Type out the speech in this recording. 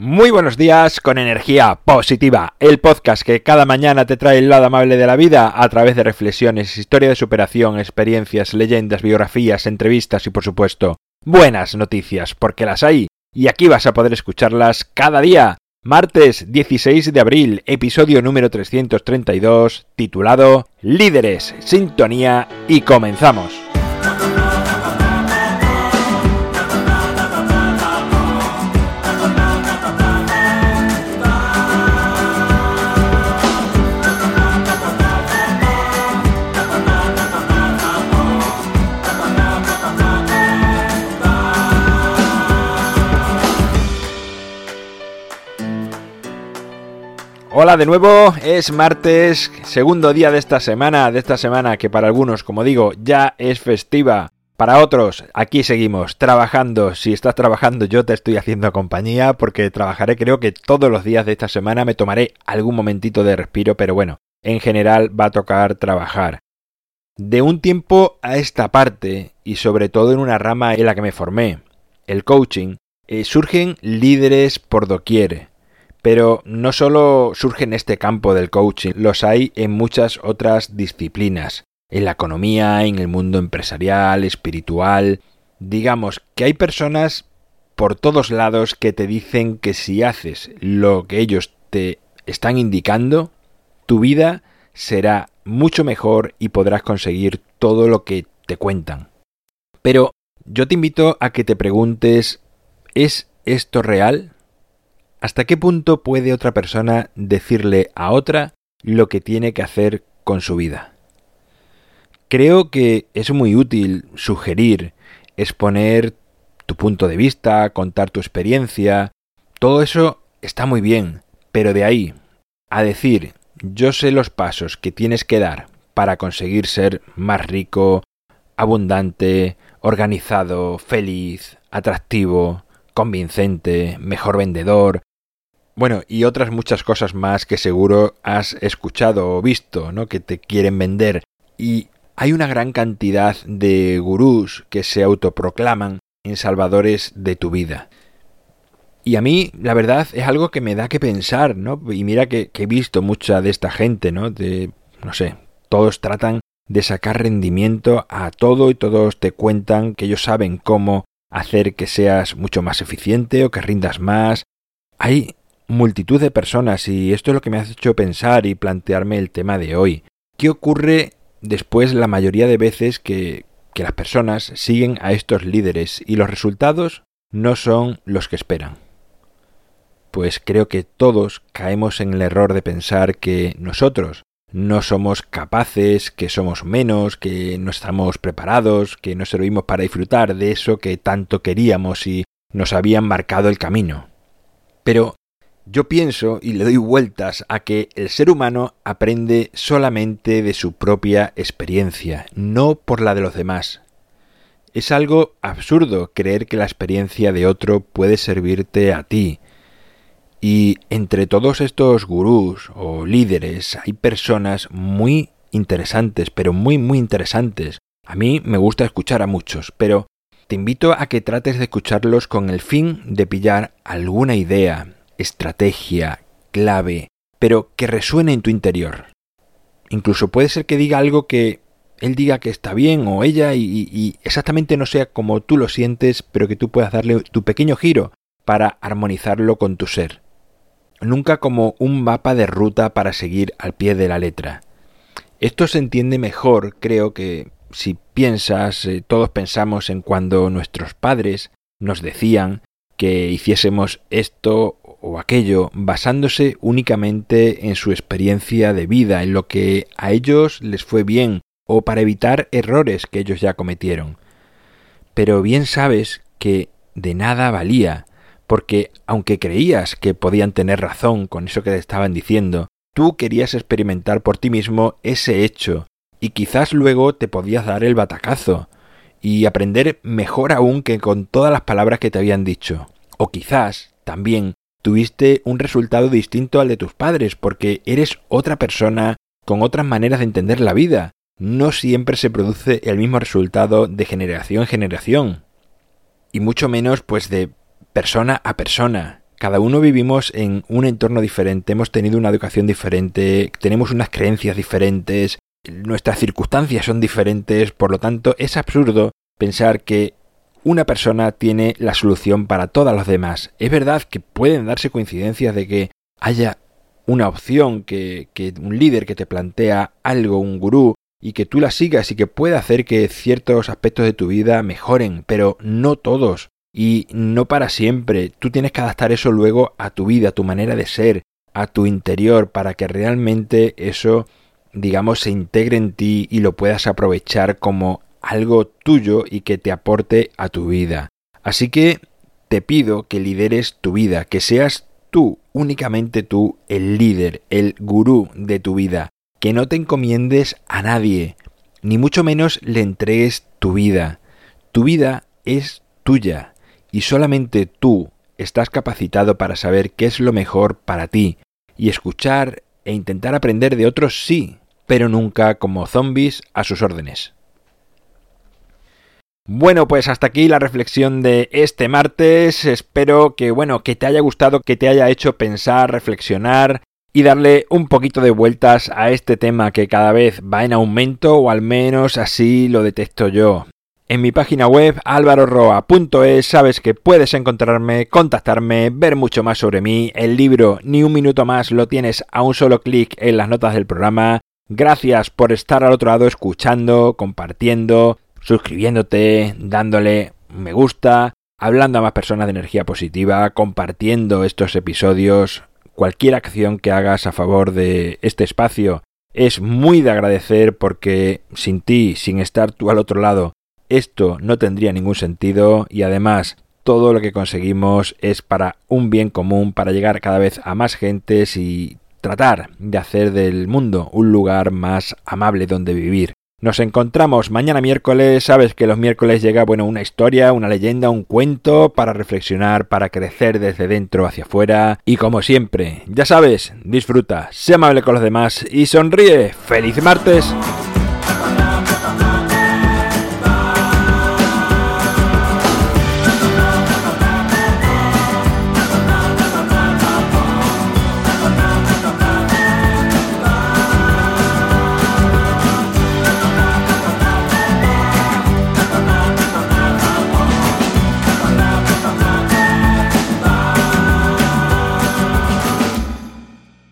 Muy buenos días con energía positiva, el podcast que cada mañana te trae el lado amable de la vida a través de reflexiones, historia de superación, experiencias, leyendas, biografías, entrevistas y por supuesto buenas noticias, porque las hay y aquí vas a poder escucharlas cada día. Martes 16 de abril, episodio número 332, titulado Líderes, Sintonía y comenzamos. Hola de nuevo, es martes, segundo día de esta semana, de esta semana que para algunos, como digo, ya es festiva. Para otros, aquí seguimos trabajando. Si estás trabajando, yo te estoy haciendo compañía porque trabajaré creo que todos los días de esta semana me tomaré algún momentito de respiro, pero bueno, en general va a tocar trabajar. De un tiempo a esta parte, y sobre todo en una rama en la que me formé, el coaching, eh, surgen líderes por doquier pero no solo surge en este campo del coaching, los hay en muchas otras disciplinas, en la economía, en el mundo empresarial, espiritual. Digamos que hay personas por todos lados que te dicen que si haces lo que ellos te están indicando, tu vida será mucho mejor y podrás conseguir todo lo que te cuentan. Pero yo te invito a que te preguntes, ¿es esto real? ¿Hasta qué punto puede otra persona decirle a otra lo que tiene que hacer con su vida? Creo que es muy útil sugerir, exponer tu punto de vista, contar tu experiencia. Todo eso está muy bien, pero de ahí a decir yo sé los pasos que tienes que dar para conseguir ser más rico, abundante, organizado, feliz, atractivo, convincente, mejor vendedor, bueno, y otras muchas cosas más que seguro has escuchado o visto, ¿no? Que te quieren vender. Y hay una gran cantidad de gurús que se autoproclaman en salvadores de tu vida. Y a mí, la verdad, es algo que me da que pensar, ¿no? Y mira que, he visto mucha de esta gente, ¿no? De, no sé, todos tratan de sacar rendimiento a todo y todos te cuentan que ellos saben cómo hacer que seas mucho más eficiente o que rindas más. Hay multitud de personas y esto es lo que me ha hecho pensar y plantearme el tema de hoy. ¿Qué ocurre después la mayoría de veces que, que las personas siguen a estos líderes y los resultados no son los que esperan? Pues creo que todos caemos en el error de pensar que nosotros no somos capaces, que somos menos, que no estamos preparados, que no servimos para disfrutar de eso que tanto queríamos y nos habían marcado el camino. Pero yo pienso y le doy vueltas a que el ser humano aprende solamente de su propia experiencia, no por la de los demás. Es algo absurdo creer que la experiencia de otro puede servirte a ti. Y entre todos estos gurús o líderes hay personas muy interesantes, pero muy muy interesantes. A mí me gusta escuchar a muchos, pero te invito a que trates de escucharlos con el fin de pillar alguna idea, estrategia, clave, pero que resuene en tu interior. Incluso puede ser que diga algo que él diga que está bien o ella y, exactamente no sea como tú lo sientes, pero que tú puedas darle tu pequeño giro para armonizarlo con tu ser. Nunca como un mapa de ruta para seguir al pie de la letra. Esto se entiende mejor, creo que si piensas, eh, todos pensamos en cuando nuestros padres nos decían que hiciésemos esto o aquello basándose únicamente en su experiencia de vida, en lo que a ellos les fue bien, o para evitar errores que ellos ya cometieron. Pero bien sabes que de nada valía, porque aunque creías que podían tener razón con eso que te estaban diciendo, tú querías experimentar por ti mismo ese hecho, y quizás luego te podías dar el batacazo, y aprender mejor aún que con todas las palabras que te habían dicho. O quizás también tuviste un resultado distinto al de tus padres, porque eres otra persona con otras maneras de entender la vida. No siempre se produce el mismo resultado de generación en generación. Y mucho menos pues de persona a persona. cada uno vivimos en un entorno diferente, hemos tenido una educación diferente, tenemos unas creencias diferentes, nuestras circunstancias son diferentes, por lo tanto es absurdo pensar que una persona tiene la solución para todas las demás. Es verdad que pueden darse coincidencias de que haya una opción, que, un líder que te plantea algo, un gurú, y que tú la sigas y que pueda hacer que ciertos aspectos de tu vida mejoren, pero no todos y no para siempre. Tú tienes que adaptar eso luego a tu vida, a tu manera de ser, a tu interior, para que realmente eso, digamos, se integre en ti y lo puedas aprovechar como algo tuyo y que te aporte a tu vida. Así que te pido que lideres tu vida, que seas tú, únicamente tú, el líder, el gurú de tu vida, que no te encomiendes a nadie, ni mucho menos le entregues tu vida. Tu vida es tuya y solamente tú estás capacitado para saber qué es lo mejor para ti y escuchar e intentar aprender de otros sí, pero nunca como zombies a sus órdenes. Bueno, pues hasta aquí la reflexión de este martes. Espero que bueno, que te haya gustado, que te haya hecho pensar, reflexionar y darle un poquito de vueltas a este tema que cada vez va en aumento o al menos así lo detecto yo. En mi página web alvaroroa.es sabes que puedes encontrarme, contactarme, ver mucho más sobre mí. El libro Ni un minuto más lo tienes a un solo clic en las notas del programa. Gracias por estar al otro lado escuchando, compartiendo, suscribiéndote, dándole me gusta, hablando a más personas de energía positiva, compartiendo estos episodios. Cualquier acción que hagas a favor de este espacio es muy de agradecer porque sin ti, sin estar tú al otro lado, esto no tendría ningún sentido y además todo lo que conseguimos es para un bien común, para llegar cada vez a más gentes y tratar de hacer del mundo un lugar más amable donde vivir. Nos encontramos mañana miércoles, sabes que los miércoles llega bueno una historia, una leyenda, un cuento para reflexionar, para crecer desde dentro hacia afuera y como siempre, ya sabes, disfruta, sé amable con los demás y sonríe. ¡Feliz martes!